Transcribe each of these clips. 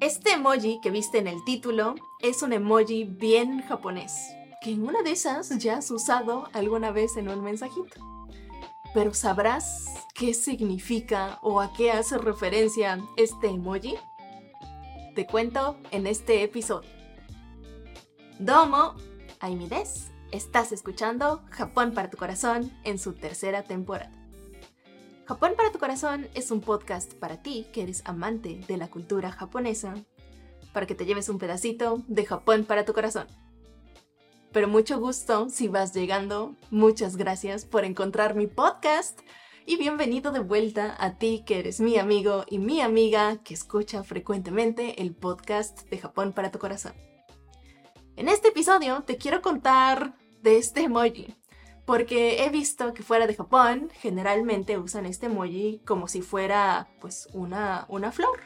Este emoji que viste en el título es un emoji bien japonés, que en una de esas ya has usado alguna vez en un mensajito. Pero ¿sabrás qué significa o a qué hace referencia este emoji? Te cuento en este episodio. Domo, Aimi des. Estás escuchando Japón para tu corazón en su tercera temporada. Japón para tu corazón es un podcast para ti que eres amante de la cultura japonesa, para que te lleves un pedacito de Japón para tu corazón. Pero mucho gusto si vas llegando, muchas gracias por encontrar mi podcast y bienvenido de vuelta a ti que eres mi amigo y mi amiga que escucha frecuentemente el podcast de Japón para tu corazón. En este episodio te quiero contar de este emoji, porque he visto que fuera de Japón generalmente usan este emoji como si fuera pues una, una flor.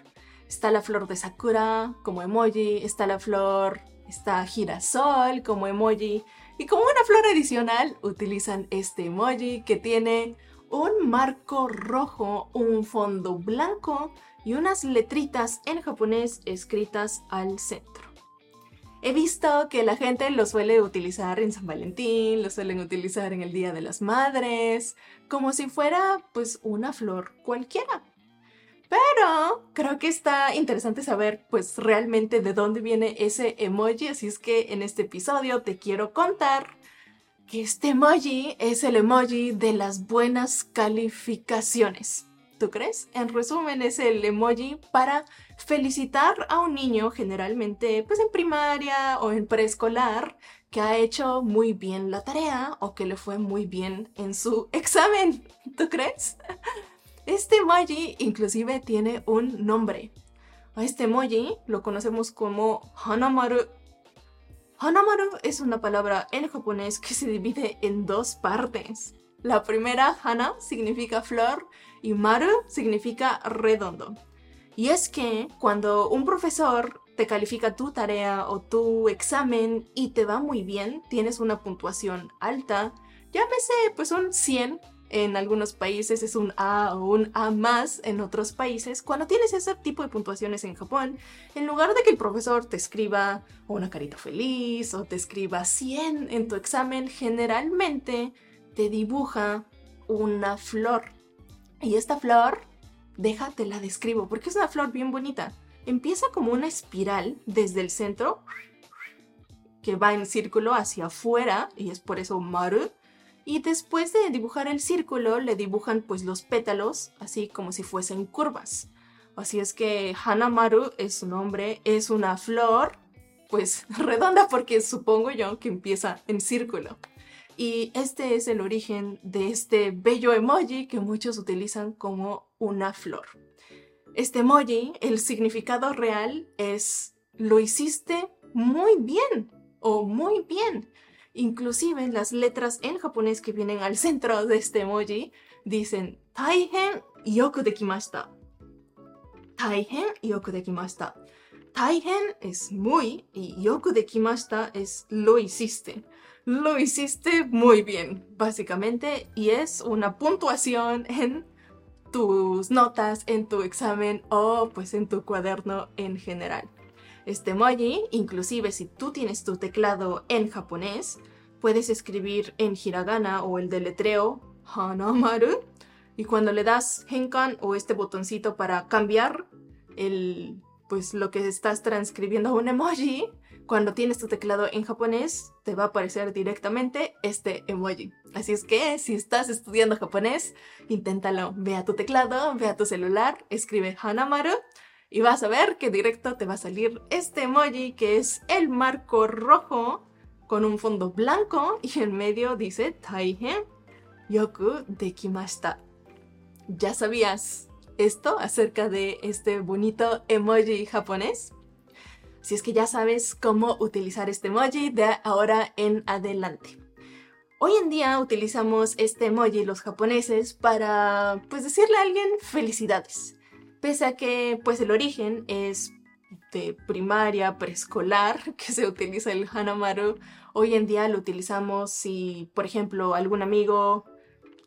Está la flor de Sakura como emoji, está la flor está girasol como emoji y como una flor adicional utilizan este emoji que tiene un marco rojo, un fondo blanco y unas letritas en japonés escritas al centro. He visto que la gente lo suele utilizar en San Valentín, lo suelen utilizar en el Día de las Madres, como si fuera pues una flor cualquiera. Pero creo que está interesante saber pues realmente de dónde viene ese emoji, así es que en este episodio te quiero contar que este emoji es el emoji de las buenas calificaciones. ¿Tú crees? En resumen es el emoji para felicitar a un niño generalmente pues en primaria o en preescolar que ha hecho muy bien la tarea o que le fue muy bien en su examen. ¿Tú crees? Este emoji inclusive tiene un nombre. Este emoji lo conocemos como Hanamaru. Hanamaru es una palabra en japonés que se divide en dos partes. La primera, Hana, significa flor y Maru significa redondo. Y es que cuando un profesor te califica tu tarea o tu examen y te va muy bien, tienes una puntuación alta, llámese pues un 100 en algunos países es un A o un A más en otros países. Cuando tienes ese tipo de puntuaciones en Japón, en lugar de que el profesor te escriba una carita feliz o te escriba 100 en tu examen, generalmente dibuja una flor. Y esta flor, déjate la describo porque es una flor bien bonita. Empieza como una espiral desde el centro que va en círculo hacia afuera y es por eso Maru y después de dibujar el círculo le dibujan pues los pétalos así como si fuesen curvas. Así es que Hanamaru es su nombre, es una flor pues redonda porque supongo yo que empieza en círculo. Y este es el origen de este bello emoji que muchos utilizan como una flor. Este emoji, el significado real es lo hiciste muy bien o muy bien. Inclusive las letras en japonés que vienen al centro de este emoji dicen Taihen yoku dekimashita. Taihen yoku dekimashita. Taihen es muy y yoku dekimashita es lo hiciste. Lo hiciste muy bien, básicamente, y es una puntuación en tus notas, en tu examen o pues en tu cuaderno en general este emoji. Inclusive si tú tienes tu teclado en japonés, puedes escribir en hiragana o el deletreo Hanamaru. Y cuando le das Henkan o este botoncito para cambiar el, pues lo que estás transcribiendo a un emoji, cuando tienes tu teclado en japonés, te va a aparecer directamente este emoji. Así es que si estás estudiando japonés, inténtalo. Ve a tu teclado, ve a tu celular, escribe Hanamaru y vas a ver que directo te va a salir este emoji que es el marco rojo con un fondo blanco y en medio dice Taihen Yoku Dekimashita. ¿Ya sabías esto acerca de este bonito emoji japonés? Si es que ya sabes cómo utilizar este emoji de ahora en adelante. Hoy en día utilizamos este emoji los japoneses para pues decirle a alguien felicidades pese a que pues el origen es de primaria, preescolar, que se utiliza el Hanamaru, hoy en día lo utilizamos si, por ejemplo, algún amigo,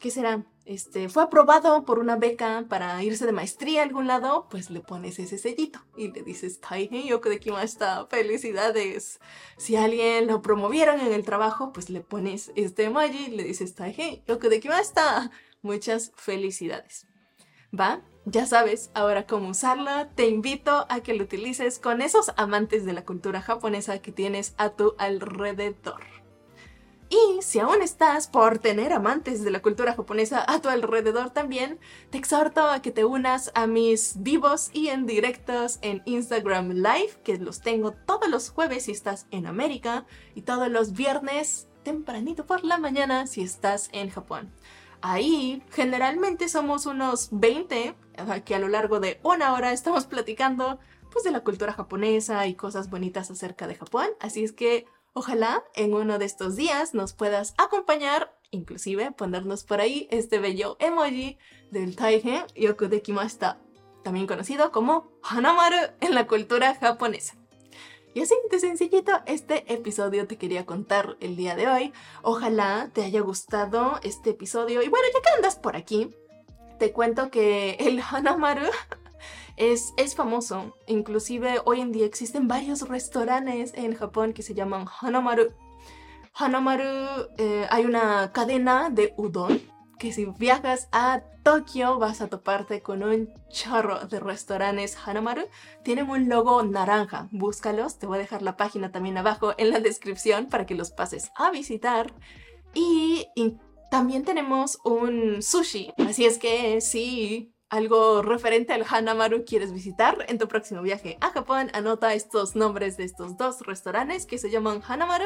¿qué será? este, fue aprobado por una beca para irse de maestría a algún lado, pues le pones ese sellito y le dices, Taihei yoku de kimashita, felicidades. Si alguien lo promovieron en el trabajo, pues le pones este emoji y le dices, Taihei yoku de kimashita, muchas felicidades. ¿Va? Ya sabes ahora cómo usarlo. Te invito a que lo utilices con esos amantes de la cultura japonesa que tienes a tu alrededor. Y si aún estás por tener amantes de la cultura japonesa a tu alrededor también, te exhorto a que te unas a mis vivos y en directos en Instagram Live, que los tengo todos los jueves si estás en América y todos los viernes tempranito por la mañana si estás en Japón. Ahí generalmente somos unos 20 que a lo largo de una hora estamos platicando pues de la cultura japonesa y cosas bonitas acerca de Japón, así es que Ojalá en uno de estos días nos puedas acompañar, inclusive ponernos por ahí este bello emoji del Taihe Yoku de Kimashita, también conocido como Hanamaru en la cultura japonesa. Y así de sencillito, este episodio te quería contar el día de hoy. Ojalá te haya gustado este episodio. Y bueno, ya que andas por aquí, te cuento que el Hanamaru es, famoso. Inclusive hoy en día existen varios restaurantes en Japón que se llaman Hanamaru. Hanamaru, eh, hay una cadena de udon que si viajas a Tokio vas a toparte con un chorro de restaurantes Hanamaru. Tienen un logo naranja, búscalos, te voy a dejar la página también abajo en la descripción para que los pases a visitar. Y también tenemos un sushi, así es que sí, algo referente al Hanamaru quieres visitar en tu próximo viaje a Japón, anota estos nombres de estos dos restaurantes que se llaman Hanamaru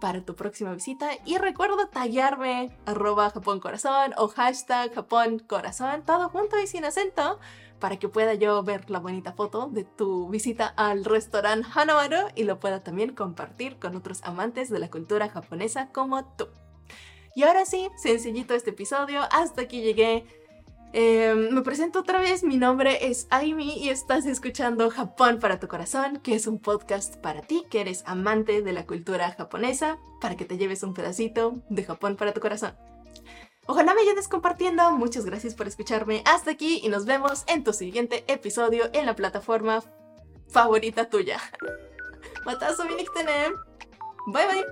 para tu próxima visita y recuerda tallarme arroba Japón Corazón o hashtag Japón Corazón, todo junto y sin acento para que pueda yo ver la bonita foto de tu visita al restaurante Hanamaru y lo pueda también compartir con otros amantes de la cultura japonesa como tú. Y ahora sí, sencillito este episodio, hasta aquí llegué. Em, me presento otra vez, mi nombre es Aimi y estás escuchando Japón para tu corazón, que es un podcast para ti que eres amante de la cultura japonesa, para que te lleves un pedacito de Japón para tu corazón. Ojalá me ayudes compartiendo, muchas gracias por escucharme hasta aquí y nos vemos en tu siguiente episodio en la plataforma favorita tuya. Matazo Bye bye.